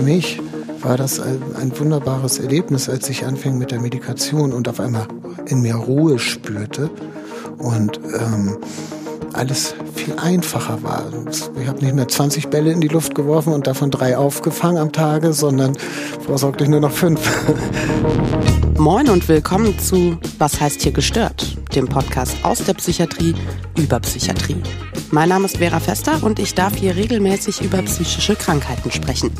für mich war das ein, wunderbares Erlebnis, als ich anfing mit der Medikation und auf einmal in mir Ruhe spürte und ähm, alles viel einfacher war. Ich habe nicht mehr 20 Bälle in die Luft geworfen und davon drei aufgefangen am Tage, sondern vorsorglich nur noch fünf. Moin und willkommen zu Was heißt hier gestört? Dem Podcast aus der Psychiatrie über Psychiatrie. Mein Name ist Vera Fester und ich darf hier regelmäßig über psychische Krankheiten sprechen.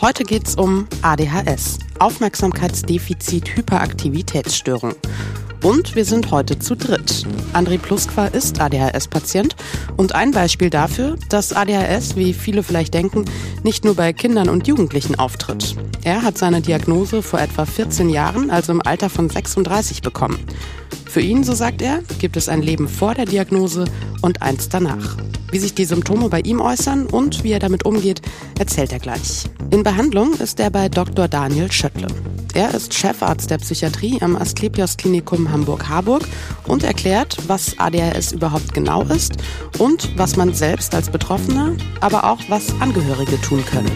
Heute geht's um ADHS, Aufmerksamkeitsdefizit-Hyperaktivitätsstörung. Und wir sind heute zu dritt. André Pluskwa ist ADHS-Patient und ein Beispiel dafür, dass ADHS, wie viele vielleicht denken, nicht nur bei Kindern und Jugendlichen auftritt. Er hat seine Diagnose vor etwa 14 Jahren, also im Alter von 36, bekommen. Für ihn, so sagt er, gibt es ein Leben vor der Diagnose und eins danach. Wie sich die Symptome bei ihm äußern und wie er damit umgeht, erzählt er gleich. In Behandlung ist er bei Dr. Daniel Schöttle. Er ist Chefarzt der Psychiatrie am Asklepios Klinikum Hamburg-Harburg und erklärt, was ADHS überhaupt genau ist und was man selbst als Betroffener, aber auch was Angehörige tun können.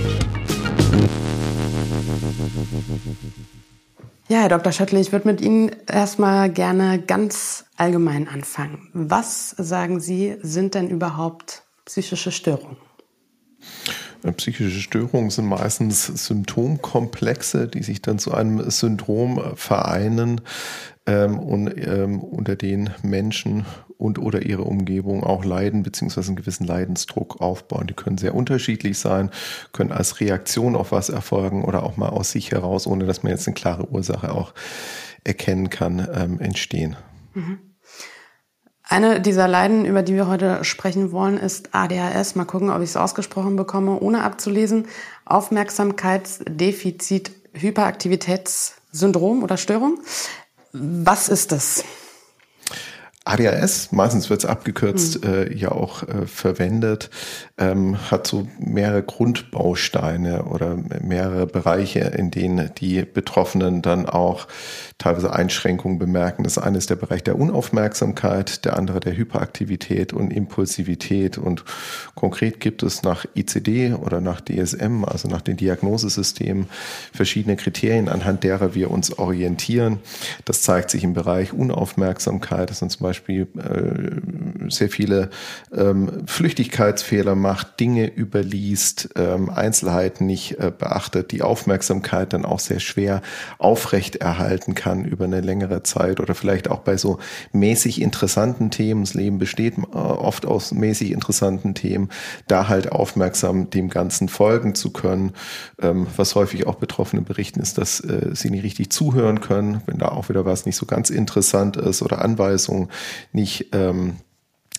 Ja, Herr Dr. Schöttl, ich würde mit Ihnen erstmal gerne ganz allgemein anfangen. Was, sagen Sie, sind denn überhaupt psychische Störungen? Psychische Störungen sind meistens Symptomkomplexe, die sich dann zu einem Syndrom vereinen ähm, und ähm, unter den Menschen und oder ihre Umgebung auch leiden beziehungsweise einen gewissen Leidensdruck aufbauen. Die können sehr unterschiedlich sein, können als Reaktion auf was erfolgen oder auch mal aus sich heraus, ohne dass man jetzt eine klare Ursache auch erkennen kann, ähm, entstehen. Mhm. Eine dieser Leiden, über die wir heute sprechen wollen, ist ADHS. Mal gucken, ob ich es ausgesprochen bekomme, ohne abzulesen. Aufmerksamkeitsdefizit Hyperaktivitätssyndrom oder Störung. Was ist das? ADHS, meistens wird es abgekürzt, mhm. äh, ja auch äh, verwendet, ähm, hat so mehrere Grundbausteine oder mehrere Bereiche, in denen die Betroffenen dann auch teilweise Einschränkungen bemerken. Das eine ist der Bereich der Unaufmerksamkeit, der andere der Hyperaktivität und Impulsivität. Und konkret gibt es nach ICD oder nach DSM, also nach den Diagnosesystemen, verschiedene Kriterien, anhand derer wir uns orientieren. Das zeigt sich im Bereich Unaufmerksamkeit, das sind zum Beispiel Beispiel äh, sehr viele ähm, Flüchtigkeitsfehler macht, Dinge überliest, ähm, Einzelheiten nicht äh, beachtet, die Aufmerksamkeit dann auch sehr schwer aufrechterhalten kann über eine längere Zeit oder vielleicht auch bei so mäßig interessanten Themen, das Leben besteht äh, oft aus mäßig interessanten Themen, da halt aufmerksam dem Ganzen folgen zu können. Ähm, was häufig auch Betroffene berichten, ist, dass äh, sie nicht richtig zuhören können, wenn da auch wieder was nicht so ganz interessant ist oder Anweisungen nicht ähm,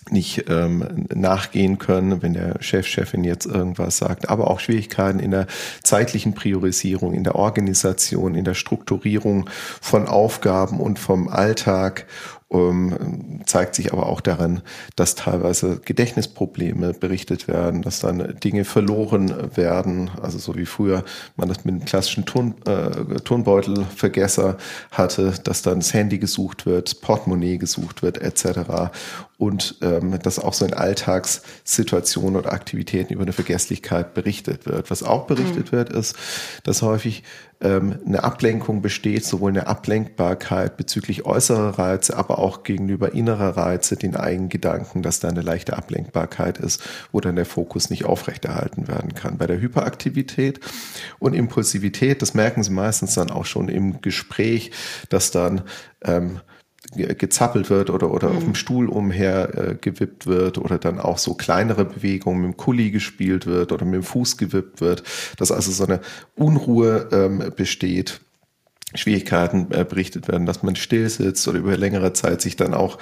nicht ähm, nachgehen können, wenn der Chef, Chefin jetzt irgendwas sagt, aber auch Schwierigkeiten in der zeitlichen Priorisierung, in der Organisation, in der Strukturierung von Aufgaben und vom Alltag ähm, zeigt sich aber auch darin, dass teilweise Gedächtnisprobleme berichtet werden, dass dann Dinge verloren werden, also so wie früher man das mit einem klassischen Turn, äh, Turnbeutelvergesser hatte, dass dann das Handy gesucht wird, Portemonnaie gesucht wird etc. Und ähm, dass auch so in Alltagssituationen oder Aktivitäten über eine Vergesslichkeit berichtet wird. Was auch berichtet mhm. wird, ist, dass häufig ähm, eine Ablenkung besteht, sowohl eine Ablenkbarkeit bezüglich äußerer Reize, aber auch gegenüber innerer Reize, den eigenen Gedanken, dass da eine leichte Ablenkbarkeit ist, wo dann der Fokus nicht aufrechterhalten werden kann. Bei der Hyperaktivität und Impulsivität, das merken Sie meistens dann auch schon im Gespräch, dass dann ähm, gezappelt wird oder, oder mhm. auf dem Stuhl umher äh, gewippt wird oder dann auch so kleinere Bewegungen mit dem Kuli gespielt wird oder mit dem Fuß gewippt wird, dass also so eine Unruhe ähm, besteht Schwierigkeiten äh, berichtet werden, dass man still sitzt oder über längere Zeit sich dann auch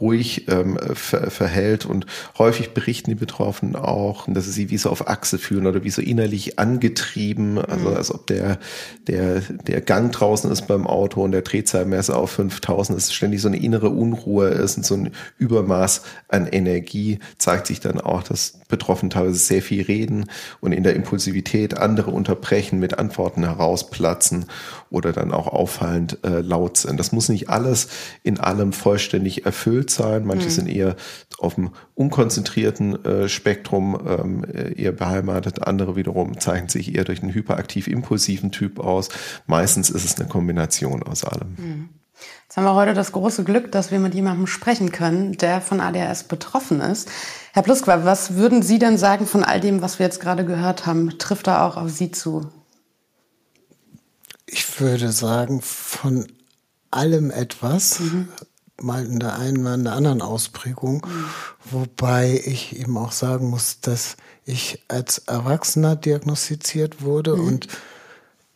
ruhig ähm, ver verhält und häufig berichten die Betroffenen auch, dass sie sich wie so auf Achse fühlen oder wie so innerlich angetrieben, also mhm. als ob der, der, der Gang draußen ist beim Auto und der Drehzahlmesser auf 5000 ist, ständig so eine innere Unruhe ist und so ein Übermaß an Energie zeigt sich dann auch, dass Betroffene teilweise sehr viel reden und in der Impulsivität andere unterbrechen, mit Antworten herausplatzen oder dann auch auffallend äh, laut sind. Das muss nicht alles in allem vollständig erfüllt sein. Manche mhm. sind eher auf dem unkonzentrierten äh, Spektrum ähm, eher beheimatet. Andere wiederum zeigen sich eher durch einen hyperaktiv-impulsiven Typ aus. Meistens ist es eine Kombination aus allem. Mhm. Jetzt haben wir heute das große Glück, dass wir mit jemandem sprechen können, der von ADHS betroffen ist. Herr Pluskwa, was würden Sie denn sagen von all dem, was wir jetzt gerade gehört haben? Trifft da auch auf Sie zu? Ich würde sagen, von allem etwas, mhm. mal in der einen, mal in der anderen Ausprägung, mhm. wobei ich eben auch sagen muss, dass ich als Erwachsener diagnostiziert wurde mhm. und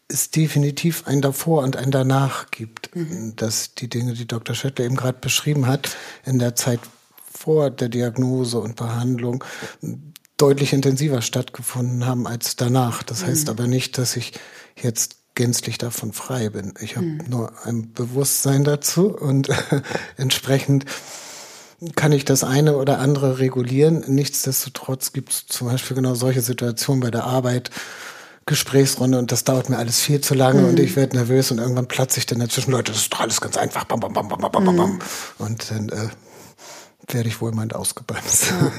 es definitiv ein davor und ein danach gibt, mhm. dass die Dinge, die Dr. Schöttler eben gerade beschrieben hat, in der Zeit vor der Diagnose und Behandlung deutlich intensiver stattgefunden haben als danach. Das mhm. heißt aber nicht, dass ich jetzt gänzlich davon frei bin. Ich habe mhm. nur ein Bewusstsein dazu und entsprechend kann ich das eine oder andere regulieren. Nichtsdestotrotz gibt es zum Beispiel genau solche Situationen bei der Arbeit, Gesprächsrunde und das dauert mir alles viel zu lange mhm. und ich werde nervös und irgendwann platze ich dann dazwischen, Leute, das ist doch alles ganz einfach, bam, bam, bam, bam, bam, bam, bam. Mhm. Und dann äh, werde ich wohl mal ausgebremst. Ja.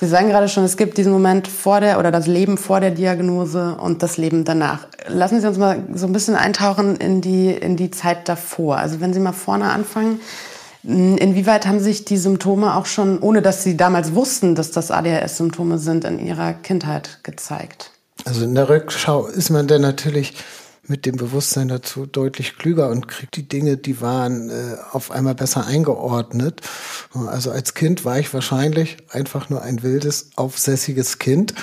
Sie sagen gerade schon, es gibt diesen Moment vor der oder das Leben vor der Diagnose und das Leben danach. Lassen Sie uns mal so ein bisschen eintauchen in die, in die Zeit davor. Also wenn Sie mal vorne anfangen, Inwieweit haben sich die Symptome auch schon, ohne dass Sie damals wussten, dass das ADHS-Symptome sind, in Ihrer Kindheit gezeigt? Also in der Rückschau ist man dann natürlich mit dem Bewusstsein dazu deutlich klüger und kriegt die Dinge, die waren, äh, auf einmal besser eingeordnet. Also als Kind war ich wahrscheinlich einfach nur ein wildes, aufsässiges Kind.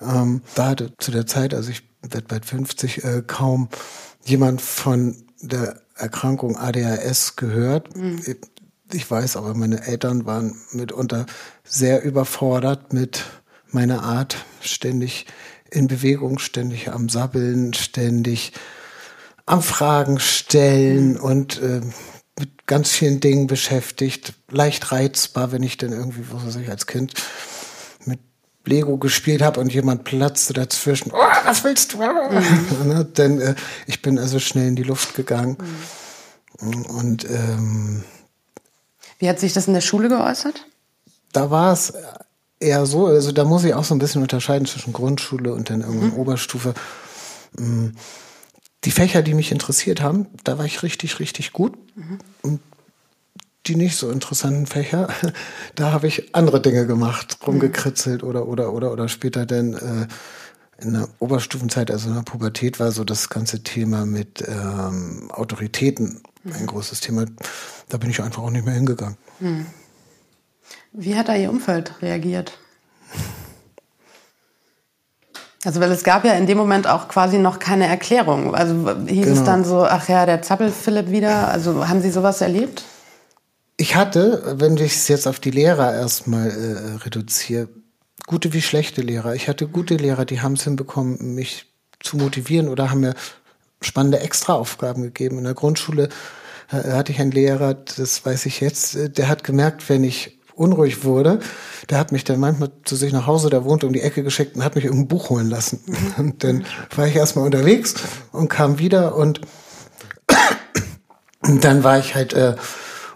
Ähm, da hatte zu der Zeit, also ich werde bald 50, äh, kaum jemand von der Erkrankung ADHS gehört. Mhm. Ich weiß aber, meine Eltern waren mitunter sehr überfordert mit meiner Art, ständig in Bewegung, ständig am Sabbeln, ständig am Fragen stellen mhm. und äh, mit ganz vielen Dingen beschäftigt. Leicht reizbar, wenn ich dann irgendwie, was weiß ich, als Kind mit Lego gespielt habe und jemand platzte dazwischen. Oh, was willst du? Mhm. Ne, denn äh, ich bin also schnell in die Luft gegangen. Mhm. Und ähm, wie hat sich das in der Schule geäußert? Da war es eher so, also da muss ich auch so ein bisschen unterscheiden zwischen Grundschule und dann irgendwann mhm. Oberstufe. Mm, die Fächer, die mich interessiert haben, da war ich richtig, richtig gut. Mhm. Und die nicht so interessanten Fächer, da habe ich andere Dinge gemacht, rumgekritzelt oder oder oder oder später dann äh, in der Oberstufenzeit, also in der Pubertät, war so das ganze Thema mit ähm, Autoritäten ein mhm. großes Thema. Da bin ich einfach auch nicht mehr hingegangen. Mhm. Wie hat da Ihr Umfeld reagiert? Also, weil es gab ja in dem Moment auch quasi noch keine Erklärung. Also hieß genau. es dann so, ach ja, der Zappel-Philipp wieder. Also haben Sie sowas erlebt? Ich hatte, wenn ich es jetzt auf die Lehrer erstmal äh, reduziere, gute wie schlechte Lehrer. Ich hatte gute Lehrer, die haben es hinbekommen, mich zu motivieren oder haben mir spannende Extraaufgaben gegeben. In der Grundschule äh, hatte ich einen Lehrer, das weiß ich jetzt, äh, der hat gemerkt, wenn ich unruhig wurde, der hat mich dann manchmal zu sich nach Hause, der wohnte um die Ecke geschickt und hat mich irgendein Buch holen lassen. Und dann war ich erstmal unterwegs und kam wieder und, und dann war ich halt äh,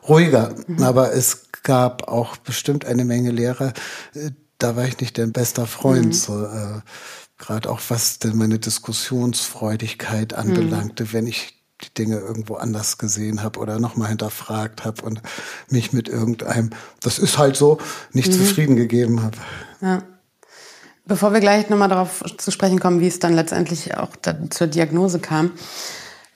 ruhiger. Aber es gab auch bestimmt eine Menge Lehrer, äh, da war ich nicht dein bester Freund. Mhm. So, äh, Gerade auch was denn meine Diskussionsfreudigkeit anbelangte, mhm. wenn ich die Dinge irgendwo anders gesehen habe oder nochmal hinterfragt habe und mich mit irgendeinem, das ist halt so, nicht mhm. zufrieden gegeben habe. Ja. Bevor wir gleich nochmal darauf zu sprechen kommen, wie es dann letztendlich auch zur Diagnose kam,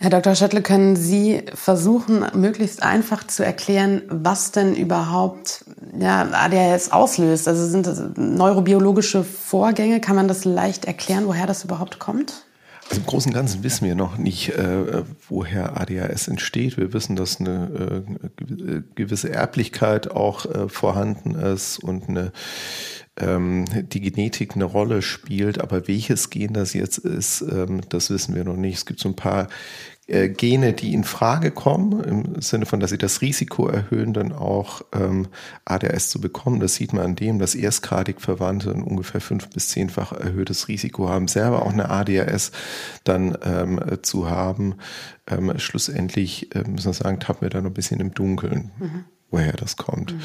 Herr Dr. Schöttle, können Sie versuchen, möglichst einfach zu erklären, was denn überhaupt ja, ADHS auslöst? Also sind das neurobiologische Vorgänge? Kann man das leicht erklären, woher das überhaupt kommt? Also Im Großen und Ganzen wissen wir noch nicht, äh, woher ADHS entsteht. Wir wissen, dass eine äh, gewisse Erblichkeit auch äh, vorhanden ist und eine ähm, die Genetik eine Rolle spielt. Aber welches Gen das jetzt ist, ähm, das wissen wir noch nicht. Es gibt so ein paar äh, Gene, die in Frage kommen, im Sinne von, dass sie das Risiko erhöhen, dann auch ähm, ADHS zu bekommen. Das sieht man an dem, dass erstgradig Verwandte ein ungefähr fünf bis zehnfach erhöhtes Risiko haben, selber auch eine ADHS dann ähm, zu haben. Ähm, schlussendlich, äh, müssen wir sagen, tappen wir da noch ein bisschen im Dunkeln, mhm. woher das kommt. Mhm.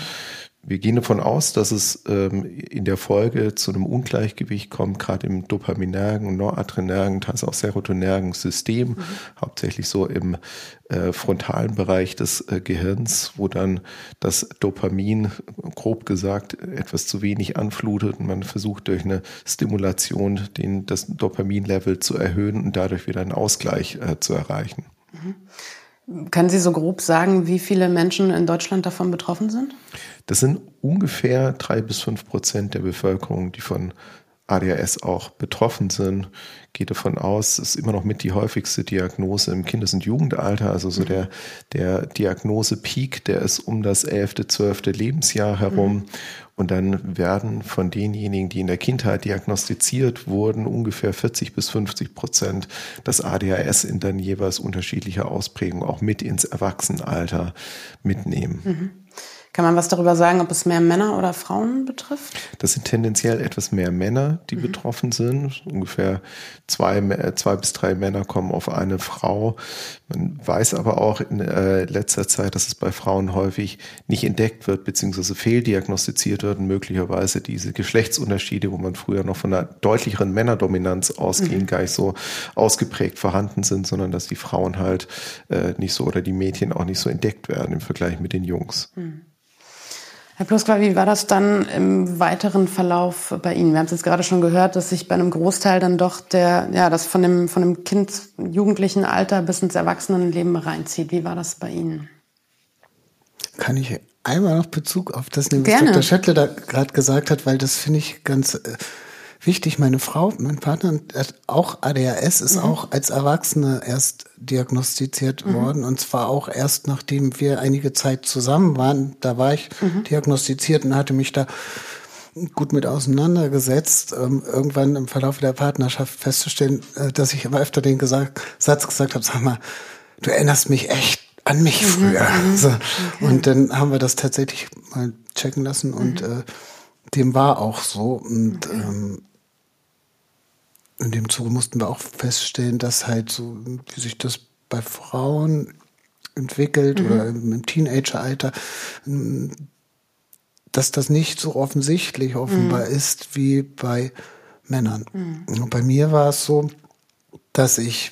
Wir gehen davon aus, dass es ähm, in der Folge zu einem Ungleichgewicht kommt, gerade im dopaminergen, noradrenergen, teils auch serotonergen System, mhm. hauptsächlich so im äh, frontalen Bereich des äh, Gehirns, wo dann das Dopamin, grob gesagt, etwas zu wenig anflutet und man versucht durch eine Stimulation den, das Dopaminlevel zu erhöhen und dadurch wieder einen Ausgleich äh, zu erreichen. Mhm. Können Sie so grob sagen, wie viele Menschen in Deutschland davon betroffen sind? Das sind ungefähr drei bis fünf Prozent der Bevölkerung, die von ADHS auch betroffen sind. Geht davon aus, ist immer noch mit die häufigste Diagnose im Kindes- und Jugendalter. Also so mhm. der, der Diagnose-Peak, der ist um das elfte, zwölfte Lebensjahr herum. Mhm. Und dann werden von denjenigen, die in der Kindheit diagnostiziert wurden, ungefähr 40 bis 50 Prozent das ADHS in dann jeweils unterschiedlicher Ausprägung auch mit ins Erwachsenenalter mitnehmen. Mhm. Kann man was darüber sagen, ob es mehr Männer oder Frauen betrifft? Das sind tendenziell etwas mehr Männer, die mhm. betroffen sind. Ungefähr zwei, äh, zwei bis drei Männer kommen auf eine Frau. Man weiß aber auch in äh, letzter Zeit, dass es bei Frauen häufig nicht entdeckt wird, beziehungsweise fehldiagnostiziert wird und möglicherweise diese Geschlechtsunterschiede, wo man früher noch von einer deutlicheren Männerdominanz ausging, mhm. gar nicht so ausgeprägt vorhanden sind, sondern dass die Frauen halt äh, nicht so oder die Mädchen auch nicht so entdeckt werden im Vergleich mit den Jungs. Mhm. Herr Pluskwa, wie war das dann im weiteren Verlauf bei Ihnen? Wir haben es jetzt gerade schon gehört, dass sich bei einem Großteil dann doch der, ja, das von dem, von dem Kind, jugendlichen Alter bis ins Erwachsenenleben reinzieht. Wie war das bei Ihnen? Kann ich einmal noch Bezug auf das nehmen, was Gerne. Dr. Schöttler da gerade gesagt hat, weil das finde ich ganz äh, wichtig. Meine Frau, mein Partner hat auch ADHS, ist mhm. auch als Erwachsene erst diagnostiziert mhm. worden. Und zwar auch erst nachdem wir einige Zeit zusammen waren. Da war ich mhm. diagnostiziert und hatte mich da gut mit auseinandergesetzt, ähm, irgendwann im Verlauf der Partnerschaft festzustellen, äh, dass ich immer öfter den gesagt, Satz gesagt habe, sag mal, du erinnerst mich echt an mich mhm. früher. Mhm. So. Okay. Und dann haben wir das tatsächlich mal checken lassen und mhm. äh, dem war auch so. Und ähm, in dem Zuge mussten wir auch feststellen, dass halt so, wie sich das bei Frauen entwickelt mhm. oder im Teenageralter, dass das nicht so offensichtlich offenbar mhm. ist wie bei Männern. Mhm. Und bei mir war es so, dass ich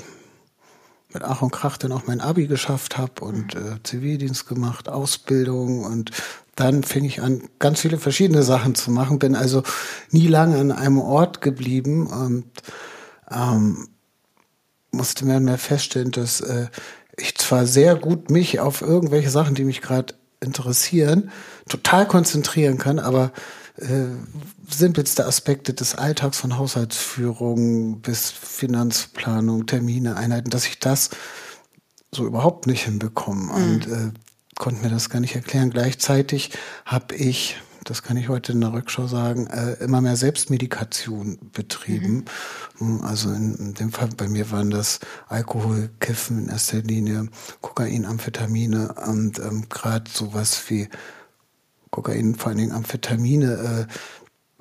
mit Ach und Krach dann auch mein Abi geschafft habe und mhm. äh, Zivildienst gemacht, Ausbildung und dann fing ich an, ganz viele verschiedene Sachen zu machen, bin also nie lange an einem Ort geblieben und ähm, musste mehr und mehr feststellen, dass äh, ich zwar sehr gut mich auf irgendwelche Sachen, die mich gerade interessieren, total konzentrieren kann, aber äh, simpelste Aspekte des Alltags von Haushaltsführung bis Finanzplanung, Termine, Einheiten, dass ich das so überhaupt nicht hinbekomme. Mhm. Und äh, konnte mir das gar nicht erklären. Gleichzeitig habe ich, das kann ich heute in der Rückschau sagen, äh, immer mehr Selbstmedikation betrieben. Mhm. Also in, in, dem Fall bei mir waren das Alkohol, Kiffen in erster Linie, Kokain, Amphetamine und ähm, gerade sowas wie Kokain, vor allen Dingen Amphetamine, äh,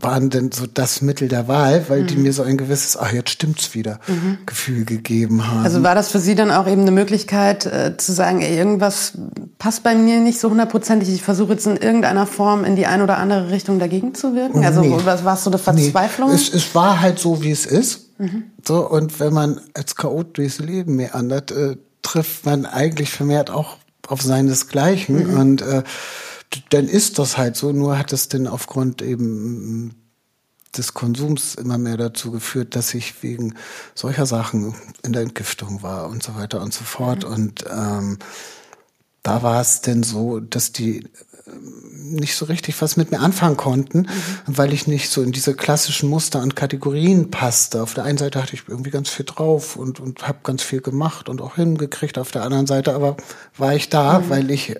waren denn so das Mittel der Wahl, weil mhm. die mir so ein gewisses, ach jetzt stimmt's wieder, mhm. Gefühl gegeben haben. Also war das für Sie dann auch eben eine Möglichkeit äh, zu sagen, ey, irgendwas passt bei mir nicht so hundertprozentig, ich versuche jetzt in irgendeiner Form in die eine oder andere Richtung dagegen zu wirken? Also nee. was war es so eine Verzweiflung? Nee. Es, es war halt so, wie es ist. Mhm. So, und wenn man als Chaot durchs Leben meandert, äh, trifft man eigentlich vermehrt auch auf seinesgleichen mhm. und äh, dann ist das halt so, nur hat es denn aufgrund eben des Konsums immer mehr dazu geführt, dass ich wegen solcher Sachen in der Entgiftung war und so weiter und so fort. Mhm. Und ähm, da war es denn so, dass die nicht so richtig was mit mir anfangen konnten, mhm. weil ich nicht so in diese klassischen Muster und Kategorien passte. Auf der einen Seite hatte ich irgendwie ganz viel drauf und, und habe ganz viel gemacht und auch hingekriegt. Auf der anderen Seite aber war ich da, mhm. weil ich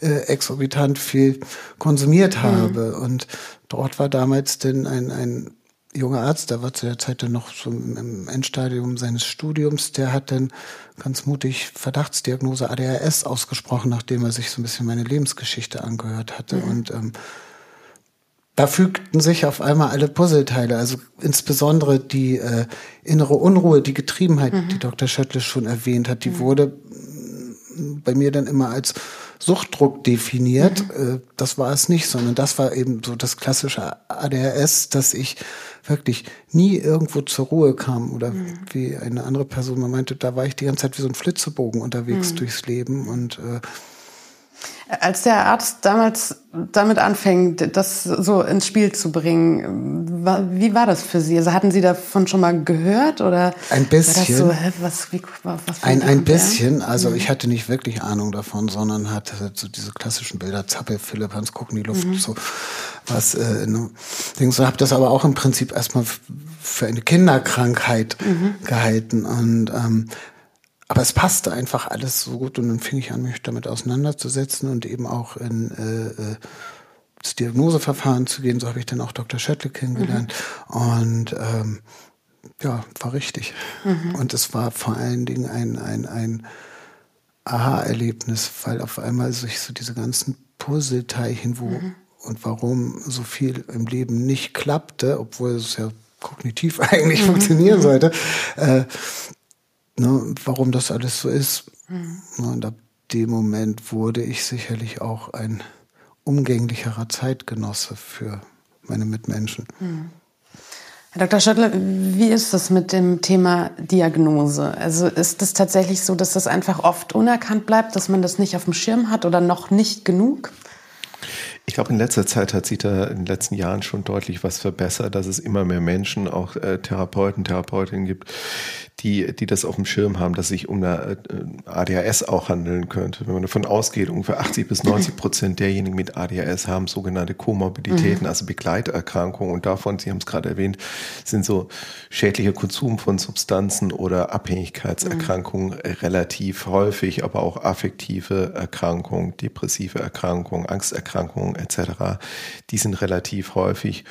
äh, exorbitant viel konsumiert mhm. habe. Und dort war damals denn ein, ein junger Arzt, der war zu der Zeit dann noch so im Endstadium seines Studiums, der hat dann ganz mutig Verdachtsdiagnose ADHS ausgesprochen, nachdem er sich so ein bisschen meine Lebensgeschichte angehört hatte. Mhm. Und ähm, da fügten sich auf einmal alle Puzzleteile, also insbesondere die äh, innere Unruhe, die Getriebenheit, mhm. die Dr. Schöttle schon erwähnt hat, die mhm. wurde bei mir dann immer als Suchtdruck definiert. Mhm. Äh, das war es nicht, sondern das war eben so das klassische ADHS, dass ich wirklich nie irgendwo zur Ruhe kam oder mhm. wie eine andere Person mal meinte, da war ich die ganze Zeit wie so ein Flitzebogen unterwegs mhm. durchs Leben und äh, als der Arzt damals damit anfängt, das so ins Spiel zu bringen, wie war das für Sie? Also hatten Sie davon schon mal gehört oder? Ein bisschen. So, hä, was, wie, was ein ein bisschen. Also mhm. ich hatte nicht wirklich Ahnung davon, sondern hatte so diese klassischen Bilder, Zappel, Philipp, Hans gucken die Luft, mhm. so was. Äh, ne, so habe das aber auch im Prinzip erstmal für eine Kinderkrankheit mhm. gehalten und ähm, aber es passte einfach alles so gut und dann fing ich an, mich damit auseinanderzusetzen und eben auch in äh, äh das Diagnoseverfahren zu gehen. So habe ich dann auch Dr. Schöttle kennengelernt. Mhm. Und ähm, ja, war richtig. Mhm. Und es war vor allen Dingen ein, ein, ein Aha-Erlebnis, weil auf einmal sich so diese ganzen Puzzleteilchen, wo mhm. und warum so viel im Leben nicht klappte, obwohl es ja kognitiv eigentlich funktionieren mhm. sollte, äh, ne, warum das alles so ist. Mhm. Und ab dem Moment wurde ich sicherlich auch ein umgänglicherer Zeitgenosse für meine Mitmenschen. Mhm. Herr Dr. Schöttler, wie ist das mit dem Thema Diagnose? Also ist es tatsächlich so, dass das einfach oft unerkannt bleibt, dass man das nicht auf dem Schirm hat oder noch nicht genug? Ich glaube, in letzter Zeit hat sich da in den letzten Jahren schon deutlich was verbessert, dass es immer mehr Menschen, auch äh, Therapeuten, Therapeutinnen gibt, die, die das auf dem Schirm haben, dass sich um eine äh, ADHS auch handeln könnte. Wenn man davon ausgeht, ungefähr 80 bis 90 Prozent derjenigen mit ADHS haben sogenannte Komorbiditäten, mhm. also Begleiterkrankungen. Und davon, Sie haben es gerade erwähnt, sind so schädlicher Konsum von Substanzen oder Abhängigkeitserkrankungen mhm. relativ häufig, aber auch affektive Erkrankungen, depressive Erkrankungen, Angsterkrankungen etc. Die sind relativ häufig.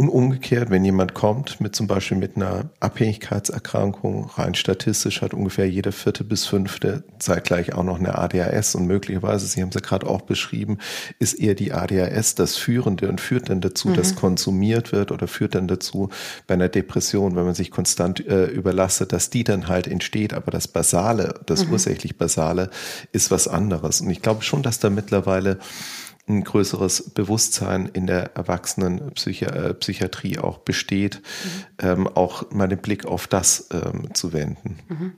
Und umgekehrt, wenn jemand kommt mit zum Beispiel mit einer Abhängigkeitserkrankung, rein statistisch hat ungefähr jede vierte bis fünfte zeitgleich auch noch eine ADHS und möglicherweise, Sie haben es ja gerade auch beschrieben, ist eher die ADHS das Führende und führt dann dazu, mhm. dass konsumiert wird oder führt dann dazu bei einer Depression, wenn man sich konstant äh, überlastet, dass die dann halt entsteht, aber das Basale, das mhm. ursächlich Basale ist was anderes. Und ich glaube schon, dass da mittlerweile ein größeres Bewusstsein in der Erwachsenenpsychiatrie äh, auch besteht, mhm. ähm, auch mal den Blick auf das ähm, zu wenden. Mhm.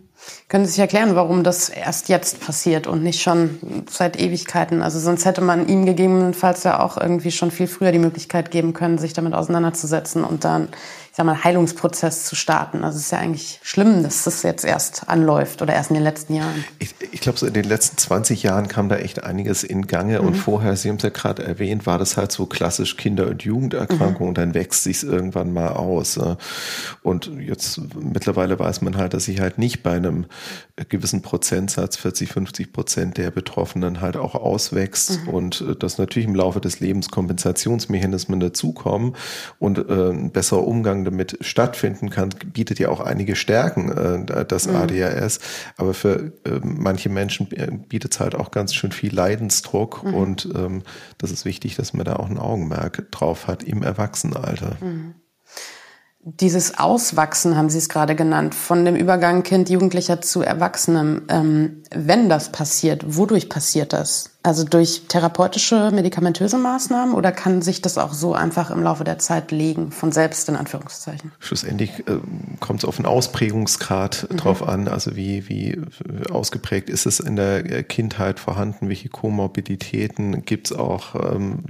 Können Sie sich erklären, warum das erst jetzt passiert und nicht schon seit Ewigkeiten? Also sonst hätte man Ihnen gegebenenfalls ja auch irgendwie schon viel früher die Möglichkeit geben können, sich damit auseinanderzusetzen und dann ich sag mal, Heilungsprozess zu starten. Also es ist ja eigentlich schlimm, dass das jetzt erst anläuft oder erst in den letzten Jahren. Ich, ich glaube, so in den letzten 20 Jahren kam da echt einiges in Gange. Mhm. Und vorher, Sie haben es ja gerade erwähnt, war das halt so klassisch Kinder- und Jugenderkrankung. Mhm. Dann wächst sich irgendwann mal aus. Und jetzt mittlerweile weiß man halt, dass sich halt nicht bei einem gewissen Prozentsatz, 40, 50 Prozent der Betroffenen halt auch auswächst. Mhm. Und äh, dass natürlich im Laufe des Lebens Kompensationsmechanismen dazukommen und äh, ein besserer Umgang Umgang damit stattfinden kann, bietet ja auch einige Stärken, äh, das mhm. ADHS. Aber für äh, manche Menschen bietet es halt auch ganz schön viel Leidensdruck mhm. und ähm, das ist wichtig, dass man da auch ein Augenmerk drauf hat im Erwachsenenalter. Mhm. Dieses Auswachsen haben Sie es gerade genannt, von dem Übergang Kind, Jugendlicher zu Erwachsenem. Ähm, wenn das passiert, wodurch passiert das? Also durch therapeutische, medikamentöse Maßnahmen oder kann sich das auch so einfach im Laufe der Zeit legen, von selbst in Anführungszeichen? Schlussendlich äh, kommt es auf den Ausprägungsgrad mhm. drauf an, also wie, wie ausgeprägt ist es in der Kindheit vorhanden, welche Komorbiditäten gibt es auch, ähm,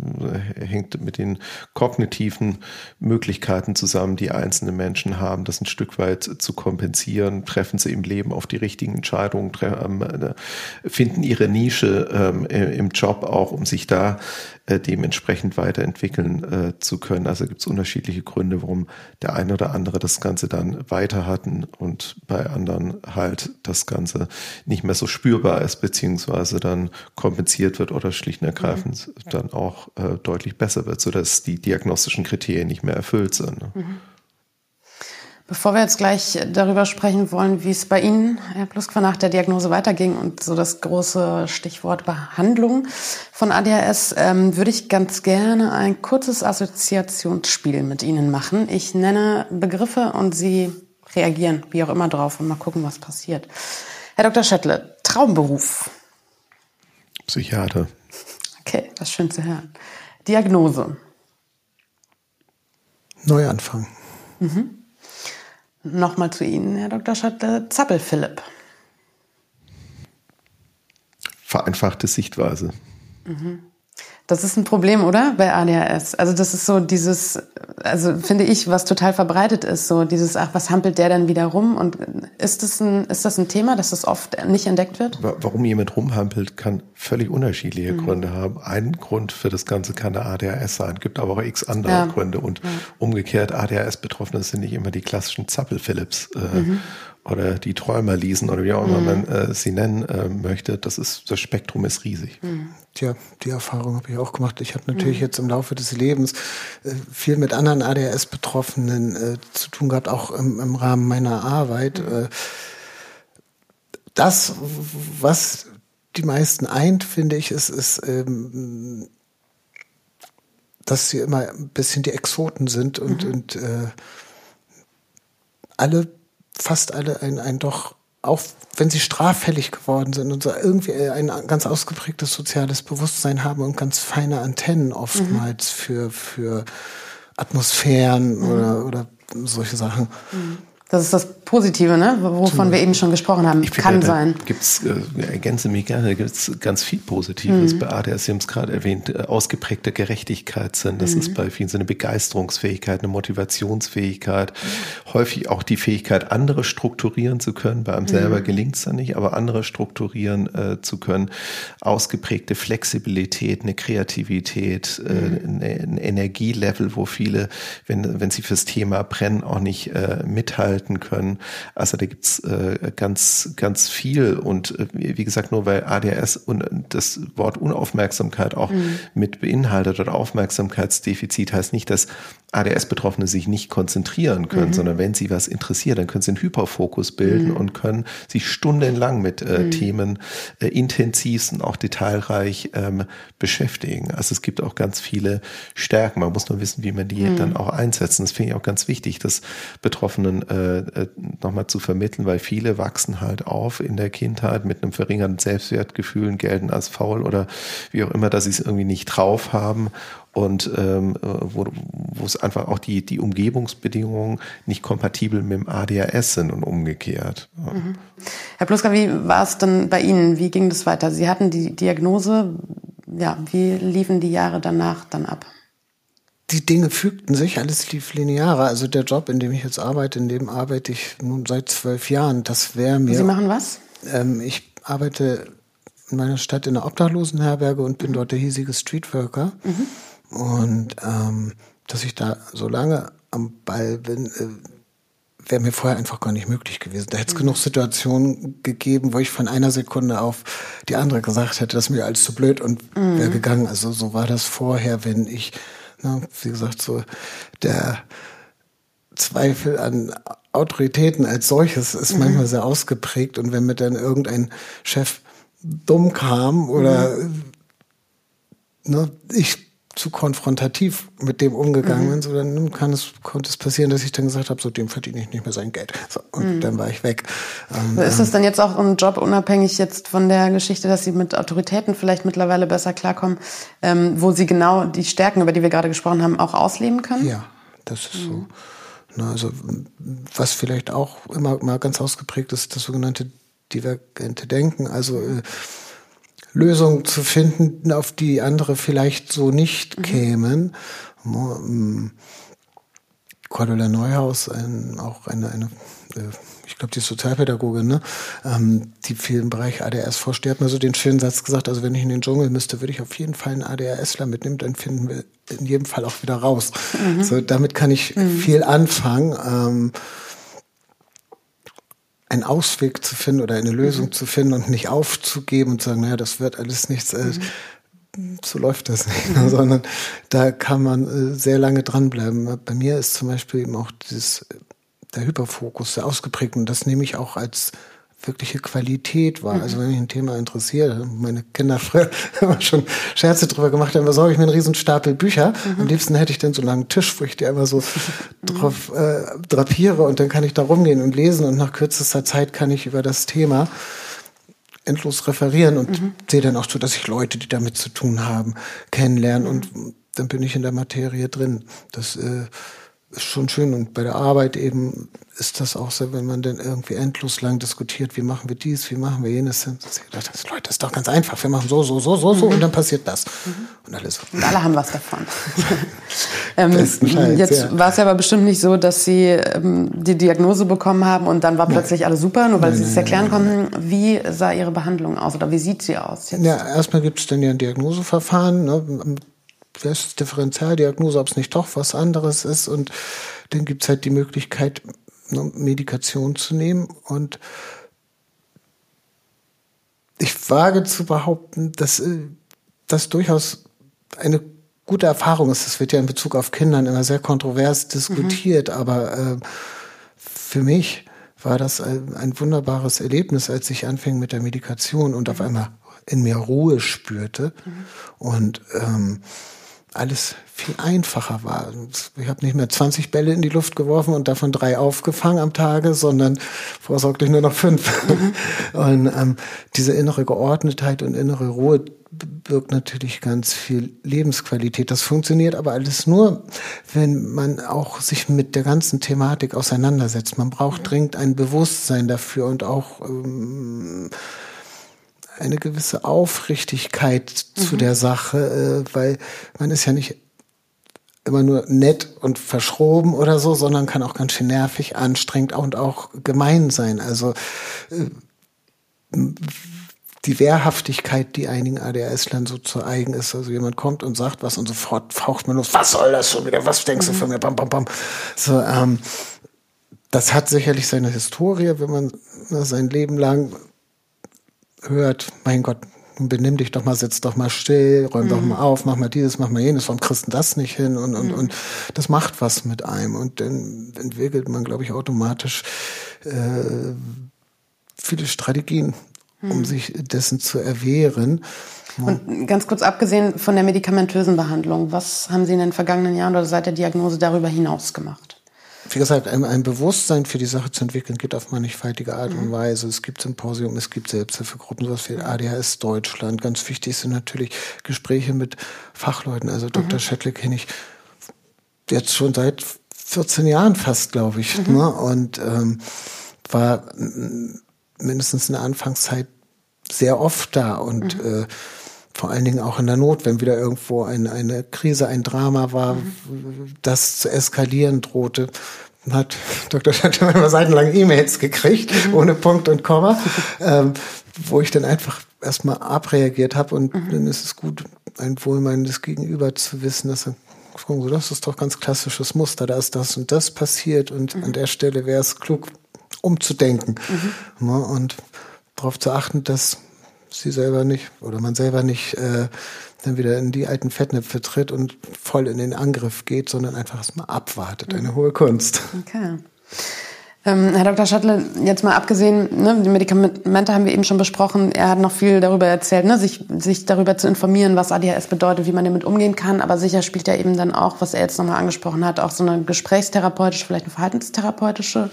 hängt mit den kognitiven Möglichkeiten zusammen, die einzelne Menschen haben, das ein Stück weit zu kompensieren, treffen sie im Leben auf die richtigen Entscheidungen, ähm, finden ihre Nische ähm, im Job auch, um sich da äh, dementsprechend weiterentwickeln äh, zu können. Also gibt es unterschiedliche Gründe, warum der eine oder andere das Ganze dann weiter hatten und bei anderen halt das Ganze nicht mehr so spürbar ist, beziehungsweise dann kompensiert wird oder schlicht und ergreifend mhm. dann auch äh, deutlich besser wird, sodass die diagnostischen Kriterien nicht mehr erfüllt sind. Ne? Mhm. Bevor wir jetzt gleich darüber sprechen wollen, wie es bei Ihnen, Herr Pluskwa, nach der Diagnose weiterging und so das große Stichwort Behandlung von ADHS, ähm, würde ich ganz gerne ein kurzes Assoziationsspiel mit Ihnen machen. Ich nenne Begriffe und Sie reagieren, wie auch immer, drauf und mal gucken, was passiert. Herr Dr. Schettle, Traumberuf. Psychiater. Okay, das ist schön zu hören. Diagnose. Neuanfang. Mhm. Nochmal zu Ihnen, Herr Dr. Schottle. Zappel-Philipp. Vereinfachte Sichtweise. Mhm. Das ist ein Problem, oder? Bei ADHS. Also das ist so dieses, also finde ich, was total verbreitet ist, so dieses, ach, was hampelt der denn wieder rum? Und ist das ein, ist das ein Thema, dass das oft nicht entdeckt wird? Warum jemand rumhampelt, kann völlig unterschiedliche mhm. Gründe haben. Ein Grund für das Ganze kann der ADHS sein, gibt aber auch x andere ja. Gründe. Und ja. umgekehrt, ADHS-Betroffene sind nicht immer die klassischen Zappel-Philips. Äh, mhm oder die Träumerliesen oder wie auch immer mhm. man äh, sie nennen äh, möchte, das ist das Spektrum ist riesig. Mhm. Tja, die Erfahrung habe ich auch gemacht. Ich habe natürlich mhm. jetzt im Laufe des Lebens äh, viel mit anderen ADHS-Betroffenen äh, zu tun gehabt, auch im, im Rahmen meiner Arbeit. Mhm. Äh, das, was die meisten eint, finde ich, ist, ist ähm, dass sie immer ein bisschen die Exoten sind und, mhm. und äh, alle fast alle ein, ein doch, auch wenn sie straffällig geworden sind und so irgendwie ein ganz ausgeprägtes soziales Bewusstsein haben und ganz feine Antennen oftmals mhm. für, für Atmosphären mhm. oder, oder solche Sachen. Mhm. Das ist das Positive, ne? wovon wir eben schon gesprochen haben. Ich Kann finde, sein. Gibt's, äh, ergänze mich gerne, gibt es ganz viel Positives mhm. bei ADS. Sie haben es gerade erwähnt, äh, ausgeprägte Gerechtigkeitssinn. Das mhm. ist bei vielen so eine Begeisterungsfähigkeit, eine Motivationsfähigkeit. Mhm. Häufig auch die Fähigkeit, andere strukturieren zu können. Bei einem selber mhm. gelingt es dann nicht, aber andere strukturieren äh, zu können. Ausgeprägte Flexibilität, eine Kreativität, äh, mhm. eine, ein Energielevel, wo viele, wenn, wenn sie fürs Thema brennen, auch nicht äh, mithalten gestalten können. Also da gibt's äh, ganz, ganz viel. Und äh, wie gesagt, nur weil ADHS und das Wort Unaufmerksamkeit auch mhm. mit beinhaltet oder Aufmerksamkeitsdefizit heißt nicht, dass ADS-Betroffene sich nicht konzentrieren können, mhm. sondern wenn sie was interessiert, dann können sie einen Hyperfokus bilden mhm. und können sich stundenlang mit äh, mhm. Themen äh, intensivst und auch detailreich ähm, beschäftigen. Also es gibt auch ganz viele Stärken. Man muss nur wissen, wie man die mhm. dann auch einsetzen. Das finde ich auch ganz wichtig, das Betroffenen äh, äh, nochmal zu vermitteln, weil viele wachsen halt auf in der Kindheit mit einem verringerten Selbstwertgefühl, gelten als faul oder wie auch immer, dass sie es irgendwie nicht drauf haben und ähm, wo, wo es einfach auch die, die Umgebungsbedingungen nicht kompatibel mit dem ADHS sind und umgekehrt. Ja. Mhm. Herr Pluska, wie war es denn bei Ihnen? Wie ging das weiter? Sie hatten die Diagnose, ja, wie liefen die Jahre danach dann ab? Die Dinge fügten sich, alles lief linearer. Also der Job, in dem ich jetzt arbeite, in dem arbeite ich nun seit zwölf Jahren. Das wäre mir. Sie machen was? Ähm, ich arbeite in meiner Stadt in einer Obdachlosenherberge und bin mhm. dort der hiesige Streetworker. Mhm. Und ähm, dass ich da so lange am Ball bin, äh, wäre mir vorher einfach gar nicht möglich gewesen. Da hätte es mhm. genug Situationen gegeben, wo ich von einer Sekunde auf die andere gesagt hätte, das ist mir alles zu blöd und mhm. wäre gegangen. Also so war das vorher, wenn ich, ne, wie gesagt, so der Zweifel an Autoritäten als solches ist mhm. manchmal sehr ausgeprägt und wenn mir dann irgendein Chef dumm kam oder mhm. ne, ich zu konfrontativ mit dem umgegangen mhm. bin, so dann kann es, konnte es passieren, dass ich dann gesagt habe, so dem verdiene ich nicht mehr sein Geld. So, und mhm. dann war ich weg. Ähm, ist das dann jetzt auch ein Job, unabhängig jetzt von der Geschichte, dass Sie mit Autoritäten vielleicht mittlerweile besser klarkommen, ähm, wo Sie genau die Stärken, über die wir gerade gesprochen haben, auch ausleben können? Ja, das ist mhm. so. Na, also was vielleicht auch immer mal ganz ausgeprägt ist, das sogenannte divergente Denken. Also äh, Lösungen zu finden, auf die andere vielleicht so nicht mhm. kämen. Ähm, Cordula Neuhaus, ein, auch eine, eine äh, ich glaube, die Sozialpädagogin, ne, ähm, die viel im Bereich ADRS forscht, die hat mir so den schönen Satz gesagt, also wenn ich in den Dschungel müsste, würde ich auf jeden Fall einen ADHSler mitnehmen, dann finden wir in jedem Fall auch wieder raus. Mhm. So, damit kann ich mhm. viel anfangen. Ähm, einen Ausweg zu finden oder eine Lösung mhm. zu finden und nicht aufzugeben und zu sagen, naja, das wird alles nichts. Äh, mhm. So läuft das nicht, mhm. sondern da kann man äh, sehr lange dranbleiben. Bei mir ist zum Beispiel eben auch dieses, der Hyperfokus sehr ausgeprägt und das nehme ich auch als wirkliche Qualität war. Also mhm. wenn mich ein Thema interessiert, meine Kinder früher immer schon Scherze drüber gemacht haben, besorge ich mir einen riesen Stapel Bücher. Mhm. Am liebsten hätte ich dann so einen langen Tisch, wo ich die einfach so drauf äh, drapiere und dann kann ich da rumgehen und lesen und nach kürzester Zeit kann ich über das Thema endlos referieren und mhm. sehe dann auch so, dass ich Leute, die damit zu tun haben, kennenlernen und mhm. dann bin ich in der Materie drin. Das äh, ist schon schön. Und bei der Arbeit eben ist das auch so, wenn man dann irgendwie endlos lang diskutiert, wie machen wir dies, wie machen wir jenes. Dann Leute, das ist doch ganz einfach. Wir machen so, so, so, so, so mhm. und dann passiert das. Mhm. Und alles. Und alle haben was davon. ähm, jetzt ja. war es aber bestimmt nicht so, dass Sie ähm, die Diagnose bekommen haben und dann war nein. plötzlich alles super, nur weil nein, Sie es erklären nein, konnten. Wie sah Ihre Behandlung aus oder wie sieht sie aus? Jetzt? Ja, erstmal gibt es dann ja ein Diagnoseverfahren. Ne? Das Differentialdiagnose, ob es nicht doch was anderes ist. Und dann gibt's halt die Möglichkeit, eine Medikation zu nehmen. Und ich wage zu behaupten, dass äh, das durchaus eine gute Erfahrung ist. Das wird ja in Bezug auf Kindern immer sehr kontrovers diskutiert, mhm. aber äh, für mich war das ein, ein, wunderbares Erlebnis, als ich anfing mit der Medikation und auf mhm. einmal in mir Ruhe spürte. Mhm. Und ähm, alles viel einfacher war. Ich habe nicht mehr 20 Bälle in die Luft geworfen und davon drei aufgefangen am Tage, sondern vorsorglich nur noch fünf. Und ähm, diese innere Geordnetheit und innere Ruhe birgt natürlich ganz viel Lebensqualität. Das funktioniert aber alles nur, wenn man auch sich mit der ganzen Thematik auseinandersetzt. Man braucht mhm. dringend ein Bewusstsein dafür und auch ähm, eine gewisse Aufrichtigkeit mhm. zu der Sache, äh, weil man ist ja nicht immer nur nett und verschroben oder so, sondern kann auch ganz schön nervig, anstrengend und auch gemein sein. Also äh, die Wehrhaftigkeit, die einigen ADHS-Lern so zu eigen ist. Also jemand kommt und sagt was und sofort faucht man los, was soll das schon wieder, was denkst mhm. du von mir, bam, bam, bam. So, ähm, das hat sicherlich seine Historie, wenn man sein Leben lang hört, mein Gott, benimm dich doch mal, sitz doch mal still, räum mhm. doch mal auf, mach mal dieses, mach mal jenes, warum kriegst du das nicht hin? Und, und, mhm. und das macht was mit einem. Und dann entwickelt man, glaube ich, automatisch äh, viele Strategien, mhm. um sich dessen zu erwehren. Und ganz kurz abgesehen von der medikamentösen Behandlung, was haben Sie in den vergangenen Jahren oder seit der Diagnose darüber hinaus gemacht? Wie gesagt, ein, ein, Bewusstsein für die Sache zu entwickeln, geht auf mannigfaltige Art und mhm. Weise. Es gibt Symposium, es gibt Selbsthilfegruppen, sowas wie ADHS Deutschland. Ganz wichtig sind natürlich Gespräche mit Fachleuten. Also Dr. Mhm. Schettler kenne ich jetzt schon seit 14 Jahren fast, glaube ich. Mhm. Ne? Und ähm, war mindestens in der Anfangszeit sehr oft da und mhm. äh, vor allen Dingen auch in der Not, wenn wieder irgendwo eine, eine Krise, ein Drama war, mhm. das zu eskalieren drohte, hat Dr. Schantel manchmal seitenlang E-Mails gekriegt, mhm. ohne Punkt und Komma, ähm, wo ich dann einfach erstmal abreagiert habe und mhm. dann ist es gut, ein wohlmeinendes Gegenüber zu wissen, dass er Sie, das ist doch ganz klassisches Muster, da ist das und das passiert und mhm. an der Stelle wäre es klug, umzudenken mhm. ne, und darauf zu achten, dass sie selber nicht oder man selber nicht äh, dann wieder in die alten Fettnäpfe tritt und voll in den Angriff geht, sondern einfach erstmal abwartet. Eine hohe Kunst. Okay. Ähm, Herr Dr. Schattle, jetzt mal abgesehen, ne, die Medikamente haben wir eben schon besprochen. Er hat noch viel darüber erzählt, ne, sich, sich darüber zu informieren, was ADHS bedeutet, wie man damit umgehen kann. Aber sicher spielt ja eben dann auch, was er jetzt nochmal angesprochen hat, auch so eine gesprächstherapeutische, vielleicht eine verhaltenstherapeutische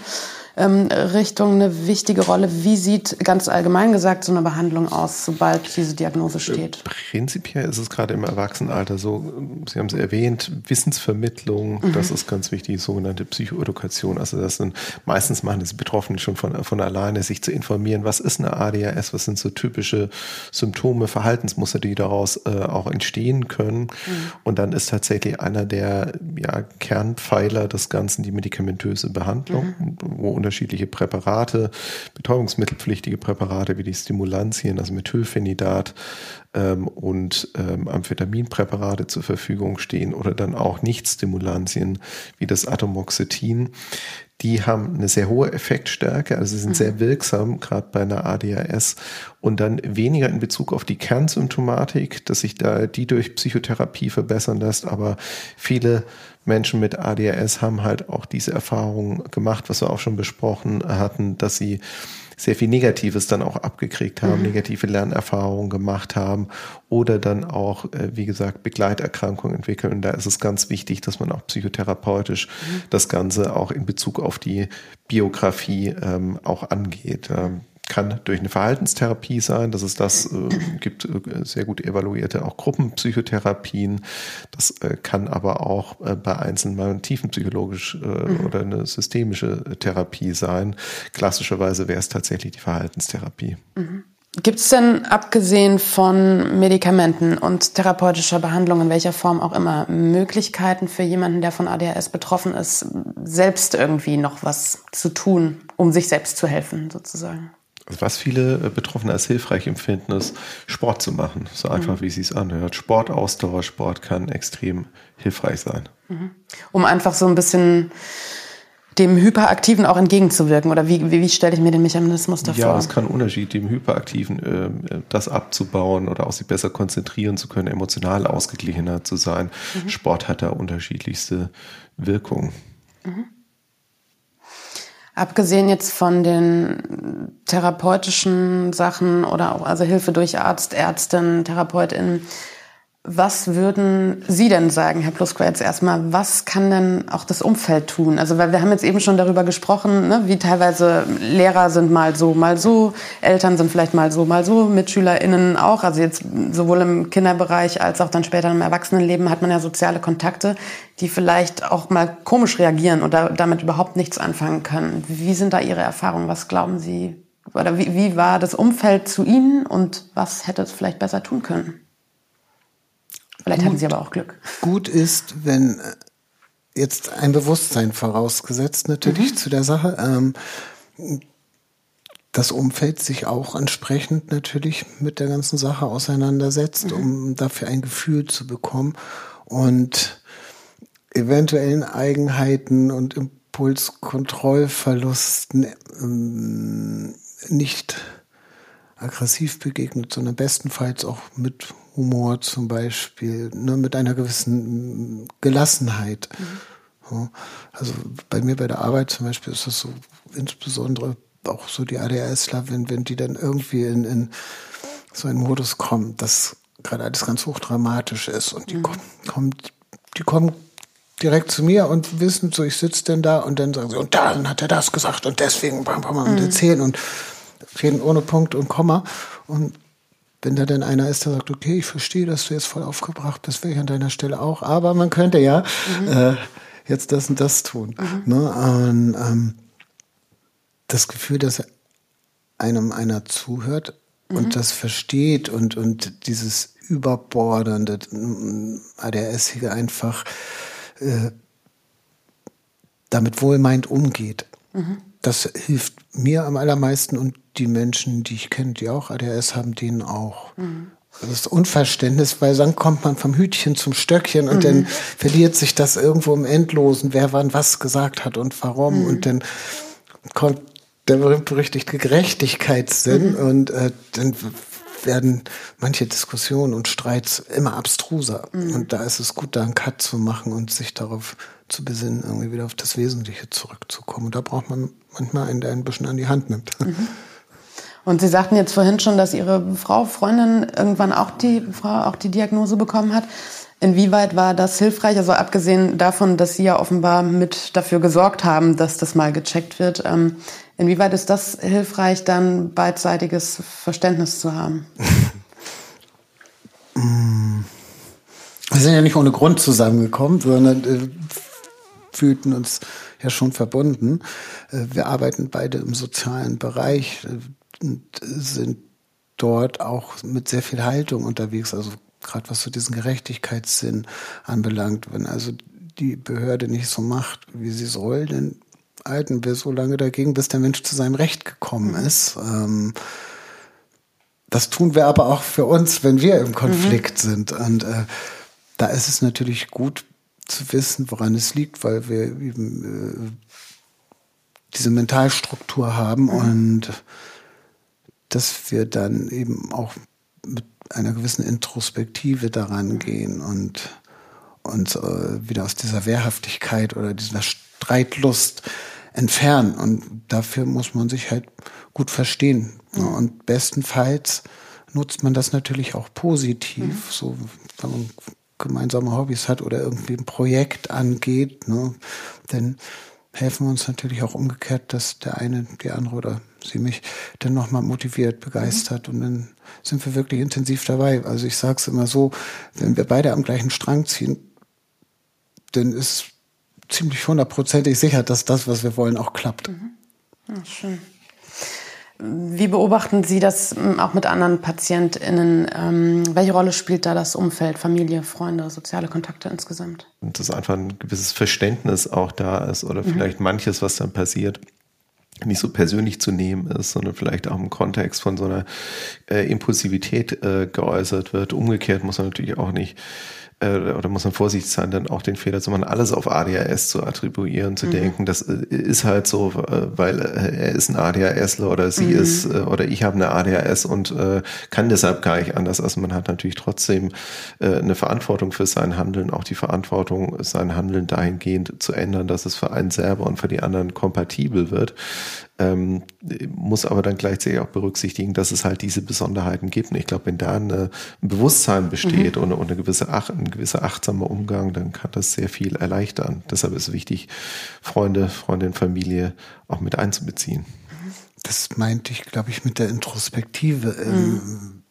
ähm, Richtung eine wichtige Rolle. Wie sieht ganz allgemein gesagt so eine Behandlung aus, sobald diese Diagnose äh, steht? Prinzipiell ist es gerade im Erwachsenenalter so, Sie haben es erwähnt, Wissensvermittlung, mhm. das ist ganz wichtig, sogenannte Psychoedukation. Also das sind meistens machen das Betroffenen schon von, von alleine, sich zu informieren, was ist eine ADHS, was sind so typische Symptome, Verhaltensmuster, die daraus äh, auch entstehen können. Mhm. Und dann ist tatsächlich einer der ja, Kernpfeiler des Ganzen die medikamentöse Behandlung, mhm. wo unterschiedliche Präparate, betäubungsmittelpflichtige Präparate wie die Stimulantien, also Methylphenidat ähm, und ähm, Amphetaminpräparate zur Verfügung stehen oder dann auch Nicht-Stimulantien wie das Atomoxetin. Die haben eine sehr hohe Effektstärke, also sie sind mhm. sehr wirksam, gerade bei einer ADHS und dann weniger in Bezug auf die Kernsymptomatik, dass sich da die durch Psychotherapie verbessern lässt, aber viele Menschen mit ADHS haben halt auch diese Erfahrung gemacht, was wir auch schon besprochen hatten, dass sie sehr viel Negatives dann auch abgekriegt haben, mhm. negative Lernerfahrungen gemacht haben oder dann auch, äh, wie gesagt, Begleiterkrankungen entwickeln. Und da ist es ganz wichtig, dass man auch psychotherapeutisch mhm. das Ganze auch in Bezug auf die Biografie ähm, auch angeht. Ähm, kann durch eine Verhaltenstherapie sein. Das ist das, äh, gibt äh, sehr gut evaluierte auch Gruppenpsychotherapien. Das äh, kann aber auch äh, bei Einzelnen mal tiefenpsychologisch äh, mhm. oder eine systemische Therapie sein. Klassischerweise wäre es tatsächlich die Verhaltenstherapie. Mhm. Gibt es denn abgesehen von Medikamenten und therapeutischer Behandlung in welcher Form auch immer Möglichkeiten für jemanden, der von ADHS betroffen ist, selbst irgendwie noch was zu tun, um sich selbst zu helfen, sozusagen? Also was viele äh, Betroffene als hilfreich empfinden, ist Sport zu machen. So einfach, mhm. wie es sich anhört. Sport, Ausdauersport kann extrem hilfreich sein. Mhm. Um einfach so ein bisschen dem Hyperaktiven auch entgegenzuwirken? Oder wie, wie, wie stelle ich mir den Mechanismus davor? Ja, es kann Unterschied, dem Hyperaktiven äh, das abzubauen oder auch sich besser konzentrieren zu können, emotional ausgeglichener zu sein. Mhm. Sport hat da unterschiedlichste Wirkungen. Mhm. Abgesehen jetzt von den therapeutischen Sachen oder auch also Hilfe durch Arzt, Ärztin, Therapeutin, was würden Sie denn sagen, Herr Pluska, jetzt erstmal, was kann denn auch das Umfeld tun? Also, weil wir haben jetzt eben schon darüber gesprochen, ne, wie teilweise Lehrer sind mal so, mal so, Eltern sind vielleicht mal so, mal so, MitschülerInnen auch. Also jetzt sowohl im Kinderbereich als auch dann später im Erwachsenenleben hat man ja soziale Kontakte, die vielleicht auch mal komisch reagieren oder damit überhaupt nichts anfangen können. Wie sind da Ihre Erfahrungen? Was glauben Sie? Oder wie, wie war das Umfeld zu Ihnen und was hätte es vielleicht besser tun können? Vielleicht gut, hatten Sie aber auch Glück. Gut ist, wenn äh, jetzt ein Bewusstsein vorausgesetzt natürlich mhm. zu der Sache, ähm, das Umfeld sich auch entsprechend natürlich mit der ganzen Sache auseinandersetzt, mhm. um dafür ein Gefühl zu bekommen und eventuellen Eigenheiten und Impulskontrollverlusten ähm, nicht aggressiv begegnet, sondern bestenfalls auch mit Humor zum Beispiel, ne, mit einer gewissen Gelassenheit. Mhm. Also bei mir bei der Arbeit zum Beispiel ist das so, insbesondere auch so die ADHSler, wenn, wenn die dann irgendwie in, in so einen Modus kommen, dass gerade alles ganz hochdramatisch ist und die mhm. kommen, kommen, die kommen direkt zu mir und wissen so, ich sitze denn da und dann sagen sie, und dann hat er das gesagt und deswegen bam, bam, bam, mhm. und erzählen und reden ohne Punkt und Komma und wenn da denn einer ist, der sagt, okay, ich verstehe, dass du jetzt voll aufgebracht bist, wäre ich an deiner Stelle auch, aber man könnte ja mhm. äh, jetzt das und das tun. Mhm. Ne? Und, ähm, das Gefühl, dass einem einer zuhört mhm. und das versteht und, und dieses überbordernde ADHSige einfach äh, damit wohlmeint umgeht. Mhm. Das hilft mir am allermeisten und die Menschen, die ich kenne, die auch ADHS haben, denen auch. Mhm. Das ist Unverständnis, weil dann kommt man vom Hütchen zum Stöckchen und mhm. dann verliert sich das irgendwo im Endlosen, wer wann was gesagt hat und warum. Mhm. Und dann kommt der berühmt-berüchtigte Gerechtigkeitssinn mhm. und äh, dann werden manche Diskussionen und Streits immer abstruser. Mhm. Und da ist es gut, da einen Cut zu machen und sich darauf zu besinnen, irgendwie wieder auf das Wesentliche zurückzukommen. Und da braucht man manchmal einen, der ein bisschen an die Hand nimmt. Mhm. Und Sie sagten jetzt vorhin schon, dass Ihre Frau, Freundin irgendwann auch die Frau auch die Diagnose bekommen hat. Inwieweit war das hilfreich? Also abgesehen davon, dass Sie ja offenbar mit dafür gesorgt haben, dass das mal gecheckt wird. Ähm, inwieweit ist das hilfreich, dann beidseitiges Verständnis zu haben? Wir sind ja nicht ohne Grund zusammengekommen, sondern äh, fühlten uns ja schon verbunden. Äh, wir arbeiten beide im sozialen Bereich äh, und sind dort auch mit sehr viel Haltung unterwegs, also gerade was so diesen Gerechtigkeitssinn anbelangt. Wenn also die Behörde nicht so macht, wie sie soll, dann halten wir so lange dagegen, bis der Mensch zu seinem Recht gekommen mhm. ist. Ähm, das tun wir aber auch für uns, wenn wir im Konflikt mhm. sind. Und äh, da ist es natürlich gut zu wissen, woran es liegt, weil wir eben äh, diese Mentalstruktur haben mhm. und dass wir dann eben auch mit einer gewissen Introspektive daran gehen und uns äh, wieder aus dieser Wehrhaftigkeit oder dieser Streitlust entfernen. Und dafür muss man sich halt gut verstehen. Mhm. Und bestenfalls nutzt man das natürlich auch positiv, mhm. so wenn man gemeinsame Hobbys hat oder irgendwie ein Projekt angeht. Ne? Denn helfen wir uns natürlich auch umgekehrt, dass der eine, die andere oder sie mich dann nochmal motiviert, begeistert und dann sind wir wirklich intensiv dabei. Also ich sage es immer so, wenn wir beide am gleichen Strang ziehen, dann ist ziemlich hundertprozentig sicher, dass das, was wir wollen, auch klappt. Mhm. Ja, schön. Wie beobachten Sie das ähm, auch mit anderen PatientInnen? Ähm, welche Rolle spielt da das Umfeld, Familie, Freunde, soziale Kontakte insgesamt? Und dass einfach ein gewisses Verständnis auch da ist oder mhm. vielleicht manches, was dann passiert, nicht so persönlich zu nehmen ist, sondern vielleicht auch im Kontext von so einer äh, Impulsivität äh, geäußert wird. Umgekehrt muss man natürlich auch nicht äh, oder muss man vorsichtig sein, dann auch den Fehler zu machen, alles auf ADHS zu attribuieren, zu mhm. denken, das äh, ist halt so, äh, weil er ist ein ADHSler oder sie mhm. ist oder ich habe eine ADHS und kann deshalb gar nicht anders. Also man hat natürlich trotzdem eine Verantwortung für sein Handeln, auch die Verantwortung, sein Handeln dahingehend zu ändern, dass es für einen selber und für die anderen kompatibel wird ähm, muss aber dann gleichzeitig auch berücksichtigen, dass es halt diese Besonderheiten gibt. Und ich glaube, wenn da eine, ein Bewusstsein besteht mhm. und, und, eine gewisse Ach, ein gewisser achtsamer Umgang, dann kann das sehr viel erleichtern. Deshalb ist es wichtig, Freunde, Freundin, Familie auch mit einzubeziehen. Das meinte ich, glaube ich, mit der Introspektive. Ähm, mhm.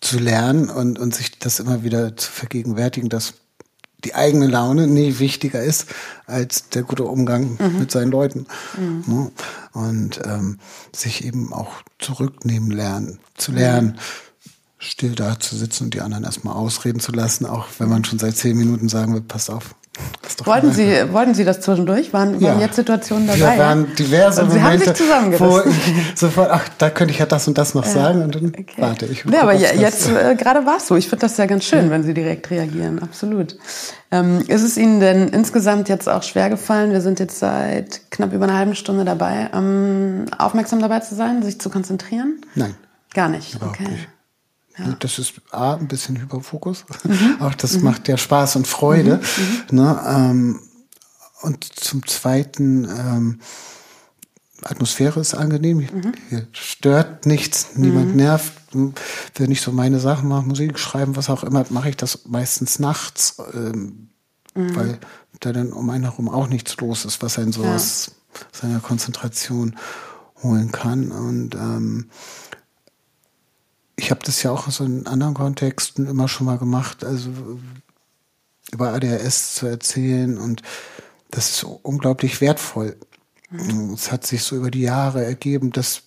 zu lernen und, und sich das immer wieder zu vergegenwärtigen, dass die eigene Laune nie wichtiger ist als der gute Umgang mhm. mit seinen Leuten. Mhm. Ne? Und ähm, sich eben auch zurücknehmen lernen, zu lernen. Still da zu sitzen und die anderen erstmal ausreden zu lassen, auch wenn man schon seit zehn Minuten sagen will, pass auf, Wollten Sie, wollten Sie das zwischendurch? Waren, ja. waren jetzt Situationen dabei? Ja, waren diverse und Sie Momente, haben sich wo ich sofort, ach, da könnte ich ja das und das noch sagen und dann okay. warte ich. Ja, aber jetzt äh, gerade war es so. Ich finde das ja ganz schön, ja. wenn Sie direkt reagieren. Absolut. Ähm, ist es Ihnen denn insgesamt jetzt auch schwer gefallen? Wir sind jetzt seit knapp über einer halben Stunde dabei, ähm, aufmerksam dabei zu sein, sich zu konzentrieren? Nein. Gar nicht. Überhaupt okay. Nicht. Ja. Das ist A, ein bisschen Hyperfokus. Mhm. Auch das mhm. macht ja Spaß und Freude. Mhm. mhm. Ne? Ähm, und zum Zweiten, ähm, Atmosphäre ist angenehm. Mhm. Hier stört nichts, niemand mhm. nervt. Wenn ich so meine Sachen mache, Musik schreiben, was auch immer, mache ich das meistens nachts, ähm, weil da dann um einen herum auch nichts los ist, was einen so ja. aus seiner Konzentration holen kann. Und ähm, ich habe das ja auch so in anderen Kontexten immer schon mal gemacht, also über ADHS zu erzählen und das ist unglaublich wertvoll. Mhm. Es hat sich so über die Jahre ergeben, dass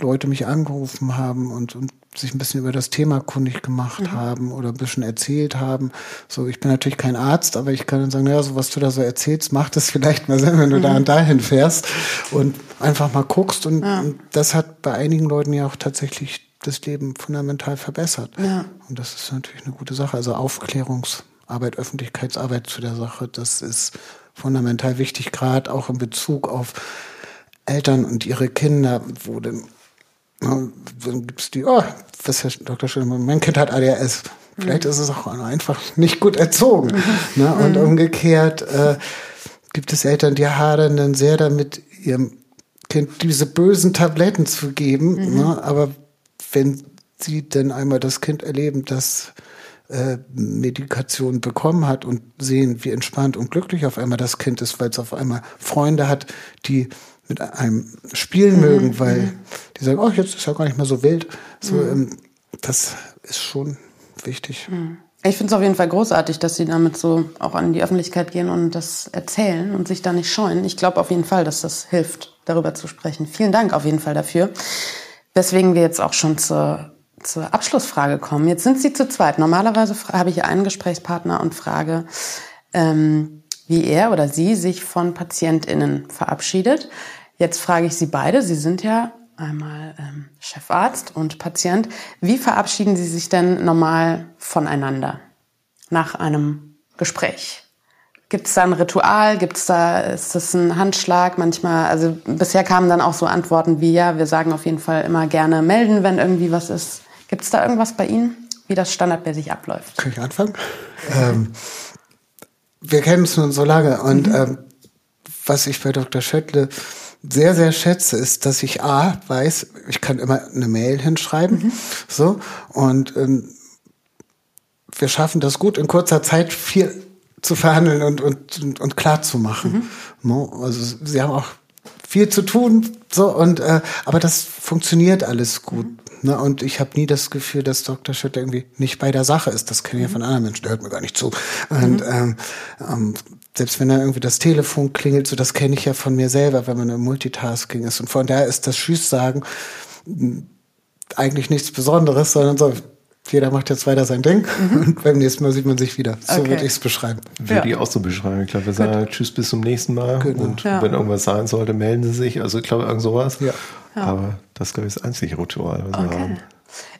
Leute mich angerufen haben und, und sich ein bisschen über das Thema kundig gemacht mhm. haben oder ein bisschen erzählt haben. So, ich bin natürlich kein Arzt, aber ich kann dann sagen, ja, so was du da so erzählst, macht es vielleicht mal Sinn, wenn du mhm. da und dahin fährst und einfach mal guckst. Und, ja. und das hat bei einigen Leuten ja auch tatsächlich das Leben fundamental verbessert. Ja. Und das ist natürlich eine gute Sache. Also Aufklärungsarbeit, Öffentlichkeitsarbeit zu der Sache, das ist fundamental wichtig, gerade auch in Bezug auf Eltern und ihre Kinder, wo denn dann gibt's die, oh, was Herr Dr. Schönemann, mein Kind hat ADHS. Vielleicht mhm. ist es auch einfach nicht gut erzogen. Mhm. Ne? Und mhm. umgekehrt äh, gibt es Eltern, die hadern dann sehr damit, ihrem Kind diese bösen Tabletten zu geben. Mhm. Ne? Aber wenn sie denn einmal das Kind erleben, das äh, Medikation bekommen hat und sehen, wie entspannt und glücklich auf einmal das Kind ist, weil es auf einmal Freunde hat, die mit einem spielen mhm. mögen, weil mhm. die sagen, oh, jetzt ist ja gar nicht mehr so wild. So, mhm. ähm, das ist schon wichtig. Mhm. Ich finde es auf jeden Fall großartig, dass Sie damit so auch an die Öffentlichkeit gehen und das erzählen und sich da nicht scheuen. Ich glaube auf jeden Fall, dass das hilft, darüber zu sprechen. Vielen Dank auf jeden Fall dafür. Weswegen wir jetzt auch schon zur, zur Abschlussfrage kommen. Jetzt sind Sie zu zweit. Normalerweise habe ich einen Gesprächspartner und frage, ähm, wie er oder sie sich von PatientInnen verabschiedet. Jetzt frage ich Sie beide, Sie sind ja einmal ähm, Chefarzt und Patient. Wie verabschieden Sie sich denn normal voneinander nach einem Gespräch? Gibt es da ein Ritual? Gibt es da, ist das ein Handschlag? Manchmal, also bisher kamen dann auch so Antworten wie, ja, wir sagen auf jeden Fall immer gerne melden, wenn irgendwie was ist. Gibt es da irgendwas bei Ihnen, wie das standardmäßig abläuft? Kann ich anfangen? ähm, wir kennen uns nun so lange und mhm. ähm, was ich bei Dr. Schöttle sehr, sehr schätze, ist, dass ich A, weiß, ich kann immer eine Mail hinschreiben, mhm. so, und ähm, wir schaffen das gut, in kurzer Zeit viel zu verhandeln und, und, und, und klar zu machen. Mhm. Also sie haben auch viel zu tun, so, und äh, aber das funktioniert alles gut. Ne? Und ich habe nie das Gefühl, dass Dr. Schütter irgendwie nicht bei der Sache ist. Das kenne ich ja von anderen Menschen, der hört mir gar nicht zu. Und mhm. ähm, ähm, selbst wenn da irgendwie das Telefon klingelt, so das kenne ich ja von mir selber, wenn man im Multitasking ist. Und von daher ist das Tschüss sagen eigentlich nichts Besonderes, sondern so, jeder macht jetzt weiter sein Ding mhm. und beim nächsten Mal sieht man sich wieder. So okay. würde ich es beschreiben. Würde ja. ich auch so beschreiben. Ich glaube, wir sagen halt Tschüss bis zum nächsten Mal. Genau. Und ja. wenn irgendwas sein sollte, melden Sie sich. Also ich glaube, irgend sowas. Ja. Aber das glaube ich das einzige Ritual, was okay. wir haben.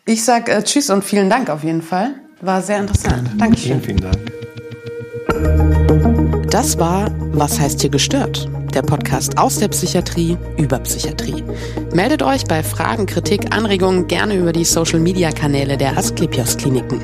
Ich sage äh, Tschüss und vielen Dank auf jeden Fall. War sehr interessant. Dankeschön. Vielen, vielen Dank. Das war Was heißt hier gestört? Der Podcast aus der Psychiatrie über Psychiatrie. Meldet euch bei Fragen, Kritik, Anregungen gerne über die Social Media Kanäle der Asklepios Kliniken.